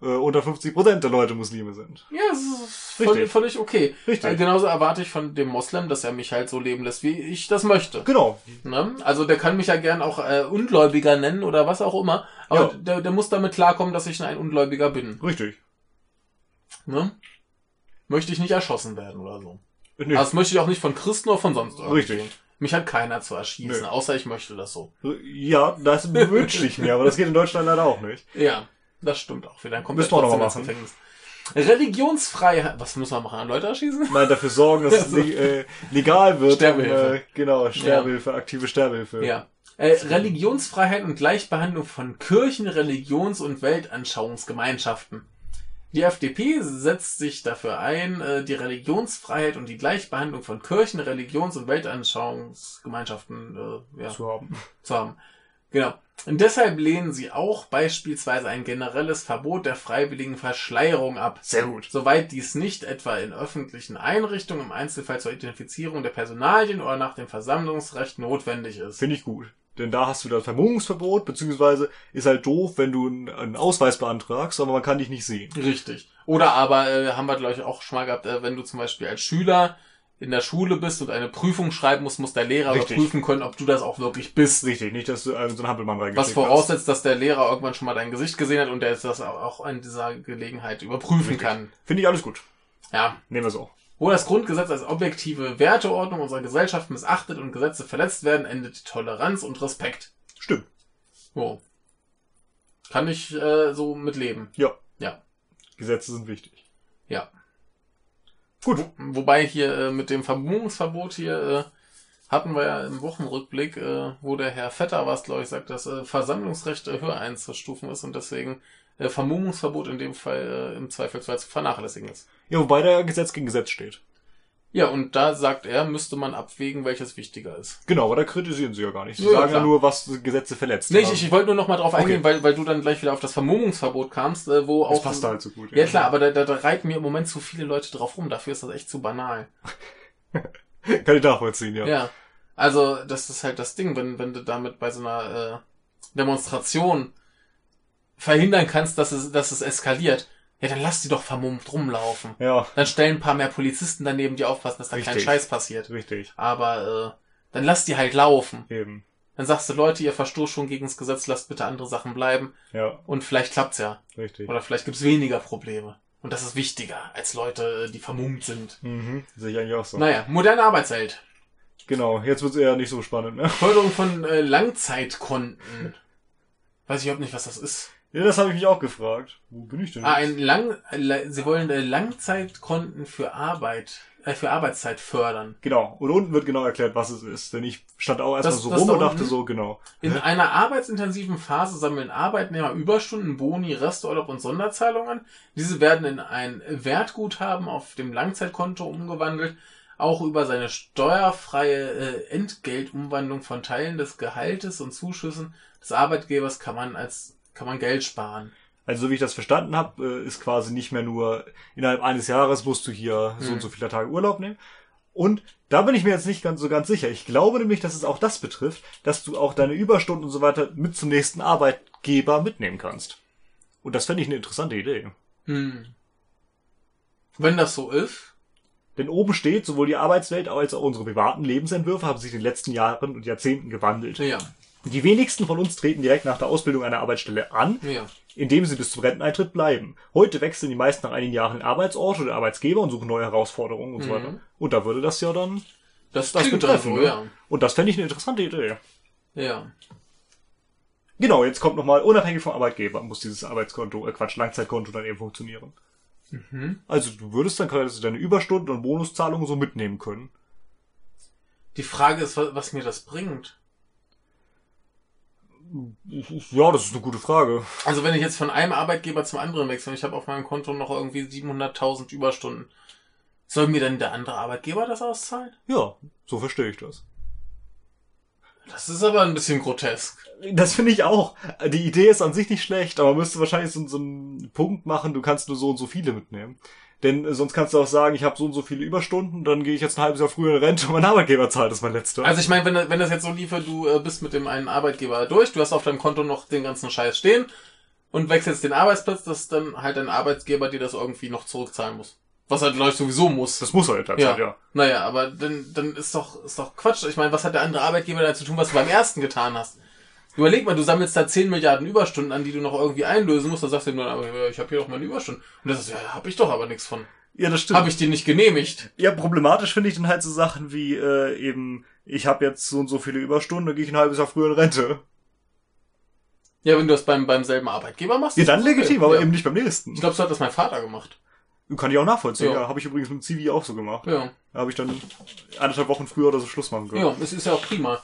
äh, unter 50 Prozent der Leute Muslime sind. ja, es ist völlig, Richtig. völlig okay. Richtig. Äh, genauso erwarte ich von dem Moslem, dass er mich halt so leben lässt, wie ich das möchte. Genau. Ne? Also der kann mich ja gern auch äh, Ungläubiger nennen oder was auch immer, aber Ja. der, der muss damit klarkommen, dass ich ein Ungläubiger bin. Richtig. Ne? Möchte ich nicht erschossen werden oder so. Nee. Also das möchte ich auch nicht von Christen oder von sonst irgendwem. Richtig. Mich hat keiner zu erschießen, Nö. außer ich möchte das so. Ja, das wünsche ich mir, aber das geht in Deutschland leider auch nicht. Ja, das stimmt auch wieder. Dann kommt Müssen wir noch trotzdem mal ins Gefängnis. Religionsfreiheit. Was muss man machen? An Leute erschießen? Nein, dafür sorgen, dass es äh, legal wird. Sterbehilfe. Um, äh, genau, Sterbehilfe, aktive Sterbehilfe. Ja. Äh, Religionsfreiheit und Gleichbehandlung von Kirchen, Religions- und Weltanschauungsgemeinschaften. Die FDP setzt sich dafür ein, äh, die Religionsfreiheit und die Gleichbehandlung von Kirchen, Religions- und Weltanschauungsgemeinschaften äh, ja, Zu haben. zu haben. Genau. Und deshalb lehnen sie auch beispielsweise ein generelles Verbot der freiwilligen Verschleierung ab. Sehr gut. Soweit dies nicht etwa in öffentlichen Einrichtungen im Einzelfall zur Identifizierung der Personalien oder nach dem Versammlungsrecht notwendig ist. Finde ich gut. Denn da hast du das Vermummungsverbot, beziehungsweise ist halt doof, wenn du einen, Ausweis beantragst, aber man kann dich nicht sehen. Richtig. Oder aber, äh, haben wir glaube ich auch schon mal gehabt, äh, wenn du zum Beispiel als Schüler in der Schule bist und eine Prüfung schreiben musst, muss der Lehrer Richtig. überprüfen können, ob du das auch wirklich bist. Richtig, nicht, dass du äh, so einen Hampelmann Was reingeschickt voraussetzt, dass der Lehrer irgendwann schon mal dein Gesicht gesehen hat und der das auch auch an dieser Gelegenheit überprüfen Richtig. kann. hast. Finde ich alles gut. Ja. Nehmen wir so. Wo das Grundgesetz als objektive Werteordnung unserer Gesellschaft missachtet und Gesetze verletzt werden, endet Toleranz und Respekt. Stimmt. So. Kann ich äh, so mitleben. Ja. Ja. Gesetze sind wichtig. Ja. Gut. Wobei hier äh, mit dem Vermummungsverbot hier äh, hatten wir ja im Wochenrückblick, äh, wo der Herr Vetter was, glaube ich, sagt, dass äh, Versammlungsrecht äh, höher einzustufen ist und deswegen äh, Vermummungsverbot in dem Fall äh, im Zweifelsfall zu vernachlässigen ist. Ja, wobei der Gesetz gegen Gesetz steht. Ja, und da sagt er, müsste man abwägen, welches wichtiger ist. Genau, aber da kritisieren sie ja gar nicht. Sie Ja, ja, sagen ja nur, was Gesetze verletzt. Nee, ich, ich wollte nur noch mal drauf eingehen, Okay. weil, weil du dann gleich wieder auf das Vermummungsverbot kamst, äh, wo das auch... passt halt so gut. Ja klar, aber da, da, da reiten mir im Moment zu viele Leute drauf rum. Dafür ist das echt zu banal. Kann ich nachvollziehen, ja. Ja. Also, das ist halt das Ding, wenn, wenn du damit bei so einer äh, Demonstration verhindern kannst, dass es, dass es eskaliert, ja, dann lass die doch vermummt rumlaufen. Ja, Dann stellen ein paar mehr Polizisten daneben, die aufpassen, dass da kein Richtig. Scheiß passiert. richtig. Aber äh, dann lass die halt laufen. Eben. Dann sagst du, Leute, ihr verstoßt schon gegen das Gesetz, lasst bitte andere Sachen bleiben. Ja, Und vielleicht klappt's ja. richtig. Oder vielleicht gibt's weniger Probleme. Und das ist wichtiger als Leute, die vermummt sind. Mhm, sehe ich eigentlich auch so. Naja, moderne Arbeitswelt. Genau, jetzt wird's eher nicht so spannend, ne? Förderung von äh, Langzeitkonten. Weiß ich überhaupt nicht, was das ist. Ja, das habe ich mich auch gefragt. Wo bin ich denn? Ah, jetzt? ein Lang, la- sie wollen äh, Langzeitkonten für Arbeit, äh, für Arbeitszeit fördern. Genau. Und unten wird genau erklärt, was es ist. Denn ich stand auch erstmal so rum und dachte so, genau. In einer arbeitsintensiven Phase sammeln Arbeitnehmer Überstunden, Boni, Resturlaub und Sonderzahlungen. Diese werden in ein Wertguthaben auf dem Langzeitkonto umgewandelt. Auch über seine steuerfreie äh, Entgeltumwandlung von Teilen des Gehaltes und Zuschüssen des Arbeitgebers kann man als kann man Geld sparen. Also so wie ich das verstanden habe, ist quasi nicht mehr nur innerhalb eines Jahres musst du hier so Hm. und so viele Tage Urlaub nehmen. Und da bin ich mir jetzt nicht ganz so ganz sicher. Ich glaube nämlich, dass es auch das betrifft, dass du auch deine Überstunden und so weiter mit zum nächsten Arbeitgeber mitnehmen kannst. Und das fände ich eine interessante Idee. Hm. Wenn das so ist, Denn oben steht, sowohl die Arbeitswelt als auch unsere privaten Lebensentwürfe haben sich in den letzten Jahren und Jahrzehnten gewandelt. ja, Die wenigsten von uns treten direkt nach der Ausbildung einer Arbeitsstelle an, ja. indem sie bis zum Renteneintritt bleiben. Heute wechseln die meisten nach einigen Jahren den Arbeitsort oder den Arbeitsgeber und suchen neue Herausforderungen und so Mhm. weiter. Und da würde das ja dann Das, das betreffen. so, ne? ja. Und das fände ich eine interessante Idee. Ja. Genau, jetzt kommt nochmal, unabhängig vom Arbeitgeber muss dieses Arbeitskonto, äh Quatsch, Langzeitkonto dann eben funktionieren. Mhm. Also du würdest dann quasi deine Überstunden und Bonuszahlungen so mitnehmen können. Die Frage ist, was mir das bringt. Ja, das ist eine gute Frage. Also wenn ich jetzt von einem Arbeitgeber zum anderen wechsle und ich habe auf meinem Konto noch irgendwie 700.000 Überstunden, soll mir dann der andere Arbeitgeber das auszahlen? Ja, so verstehe ich das. Das ist aber ein bisschen grotesk. Das finde ich auch. Die Idee ist an sich nicht schlecht, aber man müsste wahrscheinlich so, so einen Punkt machen, du kannst nur so und so viele mitnehmen. Denn äh, sonst kannst du auch sagen, ich habe so und so viele Überstunden, dann gehe ich jetzt ein halbes Jahr früher in Rente und mein Arbeitgeber zahlt das mein letzter. Also ich meine, wenn, wenn das jetzt so liefe, du äh, bist mit dem einen Arbeitgeber durch, du hast auf deinem Konto noch den ganzen Scheiß stehen und wechselst den Arbeitsplatz, dass dann halt dein Arbeitgeber dir das irgendwie noch zurückzahlen muss. Was halt Leute sowieso muss. das muss halt ja. tatsächlich, ja. Naja, aber dann, dann ist doch, ist doch Quatsch. Ich meine, was hat der andere Arbeitgeber da zu tun, was du beim ersten getan hast? Überleg mal, du sammelst da 10 Milliarden Überstunden an, die du noch irgendwie einlösen musst, dann sagst du ihm dann, aber ja, ich habe hier doch meine Überstunden. Und das ist, ja, hab ich doch aber nichts von. Ja, das stimmt. Habe ich dir nicht genehmigt. Ja, problematisch finde ich dann halt so Sachen wie äh, eben, ich habe jetzt so und so viele Überstunden, dann gehe ich ein halbes Jahr früher in Rente. Ja, wenn du das beim, beim selben Arbeitgeber machst. Ja, dann okay. legitim, aber ja. eben nicht beim nächsten. Ich glaube, so hat das mein Vater gemacht. Kann ich auch nachvollziehen. Ja. Ja, habe ich übrigens mit dem Zivi auch so gemacht. Ja. Da habe ich dann anderthalb Wochen früher oder so Schluss machen können. Ja, es ist ja auch prima.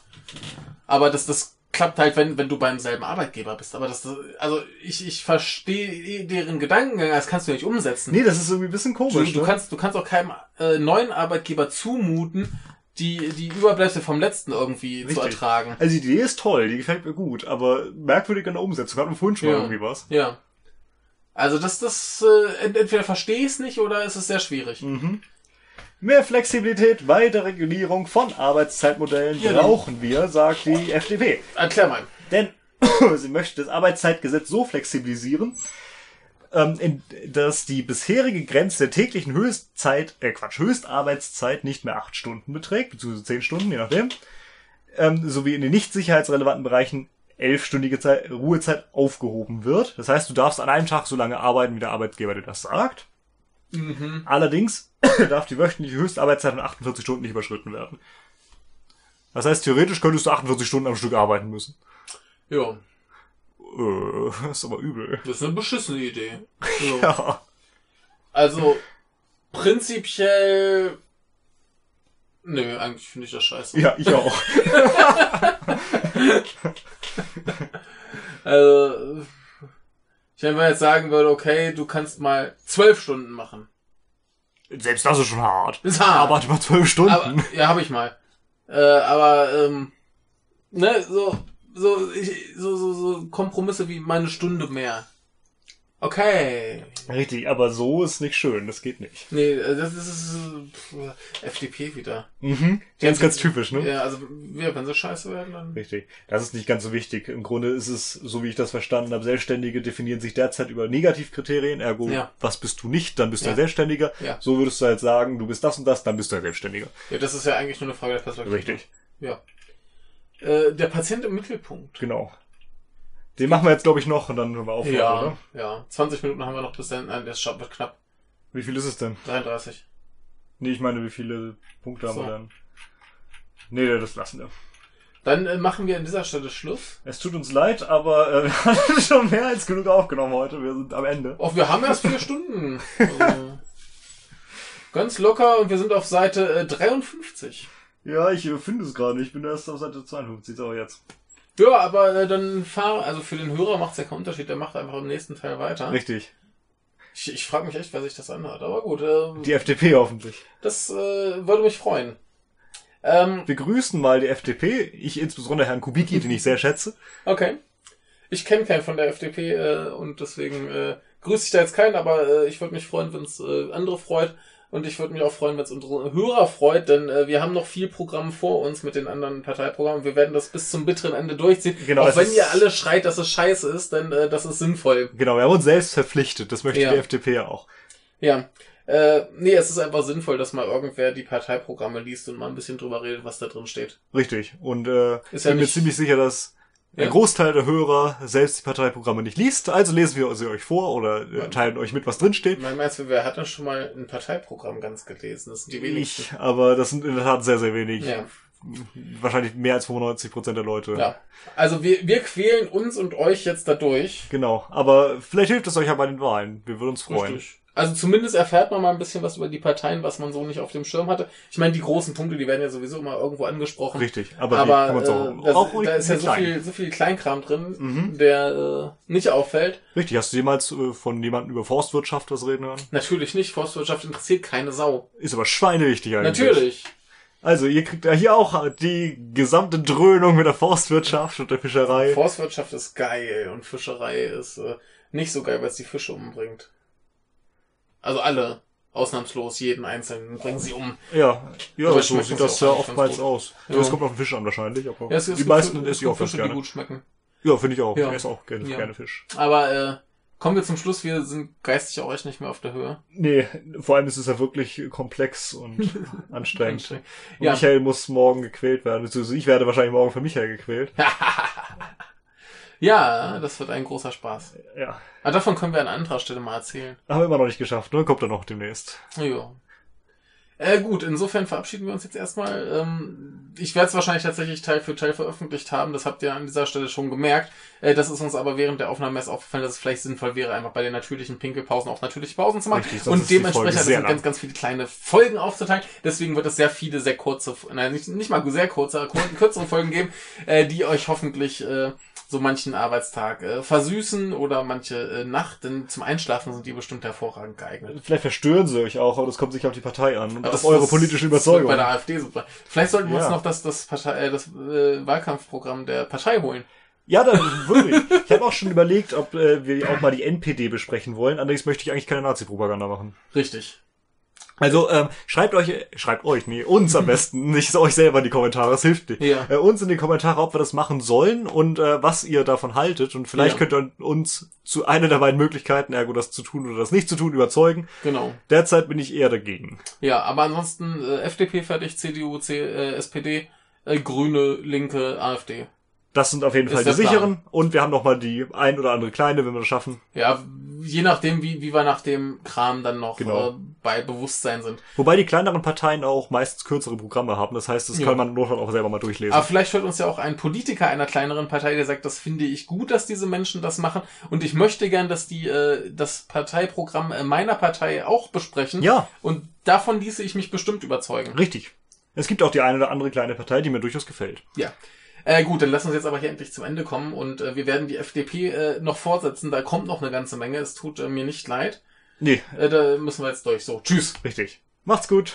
Aber das, das klappt halt, wenn, wenn du beim selben Arbeitgeber bist. Aber das, also ich, ich verstehe deren Gedankengang, das kannst du nicht umsetzen. Nee, das ist irgendwie ein bisschen komisch. du, ne? kannst, du kannst auch keinem äh, neuen Arbeitgeber zumuten, die, die Überbleibsel vom letzten irgendwie zu Richtig. ertragen. Also die Idee ist toll, die gefällt mir gut, aber merkwürdig in der Umsetzung. Hat man vorhin schon Ja. mal irgendwie was. Ja. Also das, das, äh, ent- entweder verstehe ich es nicht oder es ist sehr schwierig. Mhm. Mehr Flexibilität, weitere Regulierung von Arbeitszeitmodellen brauchen wir, sagt die FDP. Erklär mal. Denn sie möchte das Arbeitszeitgesetz so flexibilisieren, ähm, dass die bisherige Grenze der täglichen Höchstzeit, äh Quatsch, Höchstarbeitszeit nicht mehr acht Stunden beträgt, beziehungsweise zehn Stunden, je nachdem, ähm, sowie in den nicht sicherheitsrelevanten Bereichen elfstündige Zeit, Ruhezeit aufgehoben wird. Das heißt, du darfst an einem Tag so lange arbeiten, wie der Arbeitgeber dir das sagt. Mhm. Allerdings darf die wöchentliche Höchstarbeitszeit von 48 Stunden nicht überschritten werden. Das heißt, theoretisch könntest du 48 Stunden am Stück arbeiten müssen. Ja, Äh, ist aber übel. das ist eine beschissene Idee. So. Ja. Also, prinzipiell. Nö, eigentlich finde ich das scheiße. Ja, ich auch. Also, ich wenn man jetzt sagen würde, okay, du kannst mal zwölf Stunden machen. Selbst das ist schon hart. Ist hart. Arbeit über zwölf Stunden. Aber, ja, habe ich mal. Äh, aber, ähm, ne, so, so, ich, so, so, so Kompromisse wie meine Stunde mehr. Okay. Richtig, aber so ist nicht schön. Das geht nicht. Nee, äh, das ist äh, pff, FDP wieder. Mhm. Ganz, ganz typisch, ne? Ja, also, ja, wenn sie scheiße werden, dann. Richtig. Das ist nicht ganz so wichtig. Im Grunde ist es, so wie ich das verstanden habe, Selbstständige definieren sich derzeit über Negativkriterien. Ergo, Ja. was bist du nicht, dann bist du Ja. ein Selbstständiger. Ja. So würdest du halt sagen, du bist das und das, dann bist du ein Selbstständiger. Ja, das ist ja eigentlich nur eine Frage der Perspektive. Richtig. Ja. Äh, der Patient im Mittelpunkt. Genau. Den machen wir jetzt, glaube ich, noch und dann hören wir auf, Ja, oder? ja. 20 Minuten haben wir noch bis dann. Nein, das wird knapp. Wie viel ist es denn? 33. Nee, ich meine, wie viele Punkte haben So. wir dann? Nee, das lassen wir. Dann äh, machen wir an dieser Stelle Schluss. Es tut uns leid, aber äh, wir haben schon mehr als genug aufgenommen heute. Wir sind am Ende. Och, wir haben erst vier Stunden. Also, ganz locker und wir sind auf Seite äh, 53. Ja, ich äh, finde es gerade. Ich bin erst auf Seite 52, aber jetzt. Ja, aber äh, dann fahr, also für den Hörer macht es ja keinen Unterschied, der macht einfach im nächsten Teil weiter. Richtig. Ich, ich frage mich echt, wer sich das anhört. Aber gut, äh, Die FDP hoffentlich. das äh, würde mich freuen. Ähm, Wir grüßen mal die FDP. Ich insbesondere Herrn Kubicki, den ich sehr schätze. okay. Ich kenne keinen von der FDP äh, und deswegen äh, grüße ich da jetzt keinen, aber äh, ich würde mich freuen, wenn es äh, andere freut. Und ich würde mich auch freuen, wenn es unsere Hörer freut, denn äh, wir haben noch viel Programm vor uns mit den anderen Parteiprogrammen. Wir werden das bis zum bitteren Ende durchziehen. Genau, auch wenn ihr alle schreit, dass es scheiße ist, denn äh, das ist sinnvoll. Genau, wir haben uns selbst verpflichtet. Das möchte Ja. die FDP ja auch. Ja. Äh, nee, es ist einfach sinnvoll, dass mal irgendwer die Parteiprogramme liest und mal ein bisschen drüber redet, was da drin steht. Richtig. Und äh, Ist ich ja bin mir ziemlich sicher, dass Ja. ein Großteil der Hörer selbst die Parteiprogramme nicht liest. Also lesen wir sie euch vor oder äh, Ja. teilen euch mit, was drinsteht. Mein meinst du, wer hat denn schon mal ein Parteiprogramm ganz gelesen? Das sind die wenigsten. Ich, aber das sind in der Tat sehr, sehr wenig. Ja. Wahrscheinlich mehr als 95 Prozent der Leute. ja. Also wir, wir quälen uns und euch jetzt dadurch. Genau. Aber vielleicht hilft es euch ja bei den Wahlen. Wir würden uns freuen. Richtig. Also zumindest erfährt man mal ein bisschen was über die Parteien, was man so nicht auf dem Schirm hatte. Ich meine, die großen Punkte, die werden ja sowieso immer irgendwo angesprochen. Richtig. Aber, Aber kann man's äh, auch, das, da ist ja so klein. viel, so viel Kleinkram drin, Mhm. der äh, nicht auffällt. Richtig. Hast du jemals äh, von jemandem über Forstwirtschaft was reden hören? Natürlich nicht. Forstwirtschaft interessiert keine Sau. Ist aber schweinewichtig eigentlich. Natürlich. Also, ihr kriegt ja hier auch die gesamte Dröhnung mit der Forstwirtschaft und der Fischerei. Forstwirtschaft ist geil und Fischerei ist äh, nicht so geil, weil es die Fische umbringt. Also alle, ausnahmslos, jeden einzelnen bringen sie um. Ja, ja, Aber so sieht das ja oftmals aus. Ja. Das kommt auf den Fisch an wahrscheinlich, aber Ja, es, es die meisten Fi- es esse ich auch Fische, gerne. die gut schmecken. Ja, finde ich auch. Ja. Ich esse auch gerne, Ja. gerne Fisch. Aber äh, kommen wir zum Schluss. Wir sind geistig auch echt nicht mehr auf der Höhe. Nee, vor allem ist es ja wirklich komplex und anstrengend. Anstrengend. Und Ja. Michael muss morgen gequält werden. beziehungsweise Ich werde wahrscheinlich morgen für Michael gequält. Ja, das wird ein großer Spaß. Ja. Aber davon können wir an anderer Stelle mal erzählen. Haben wir immer noch nicht geschafft, ne? Kommt dann noch demnächst. Ja. Äh, gut, insofern verabschieden wir uns jetzt erstmal. Ähm, ich werde es wahrscheinlich tatsächlich Teil für Teil veröffentlicht haben. Das habt ihr an dieser Stelle schon gemerkt. Äh, das ist uns aber während der Aufnahme erst aufgefallen, dass es vielleicht sinnvoll wäre, einfach bei den natürlichen Pinkelpausen auch natürliche Pausen zu machen. Richtig, und dementsprechend sind lang. ganz, ganz viele kleine Folgen aufzuteilen. Deswegen wird es sehr viele, sehr kurze, nein, nicht, nicht mal sehr kurze, kur- kürzere Folgen geben, äh, die euch hoffentlich äh, so manchen Arbeitstag äh, versüßen oder manche äh, Nacht, denn zum Einschlafen sind die bestimmt hervorragend geeignet. Vielleicht verstören sie euch auch, aber das kommt sich auf die Partei an und Aber auf eure das- politische das Überzeugung. Bei der AfD super. Vielleicht sollten wir Ja. uns noch das, das, Partei, äh, das äh, Wahlkampfprogramm der Partei holen. Ja, dann wirklich. Ich habe auch schon überlegt, ob äh, wir auch mal die NPD besprechen wollen. Allerdings möchte ich eigentlich keine Nazi-Propaganda machen. Richtig. Also ähm, schreibt euch, schreibt euch, nee, uns am besten, nicht euch selber in die Kommentare, das hilft nicht. Ja. Äh, uns in die Kommentare, ob wir das machen sollen und äh, was ihr davon haltet. Und vielleicht Ja. könnt ihr uns zu einer der beiden Möglichkeiten, ergo das zu tun oder das nicht zu tun, überzeugen. Genau. Derzeit bin ich eher dagegen. Ja, aber ansonsten äh, FDP fertig, CDU, C, äh, SPD, äh, Grüne, Linke, AfD. Das sind auf jeden Fall die sicheren. Und wir haben noch mal die ein oder andere kleine, wenn wir das schaffen. Ja, je nachdem, wie, wie wir nach dem Kram dann noch Genau. äh, bei Bewusstsein sind. Wobei die kleineren Parteien auch meistens kürzere Programme haben. Das heißt, das Ja. kann man Notfall auch selber mal durchlesen. Aber vielleicht hört uns ja auch ein Politiker einer kleineren Partei, der sagt, das finde ich gut, dass diese Menschen das machen und ich möchte gern, dass die äh, das Parteiprogramm äh, meiner Partei auch besprechen. Ja. Und davon ließe ich mich bestimmt überzeugen. Richtig. Es gibt auch die eine oder andere kleine Partei, die mir durchaus gefällt. Ja. Äh, gut, dann lass uns jetzt aber hier endlich zum Ende kommen und äh, wir werden die FDP äh, noch fortsetzen. Da kommt noch eine ganze Menge. Es tut äh, mir nicht leid. Nee, Äh, da müssen wir jetzt durch. So, tschüss. richtig. Macht's gut.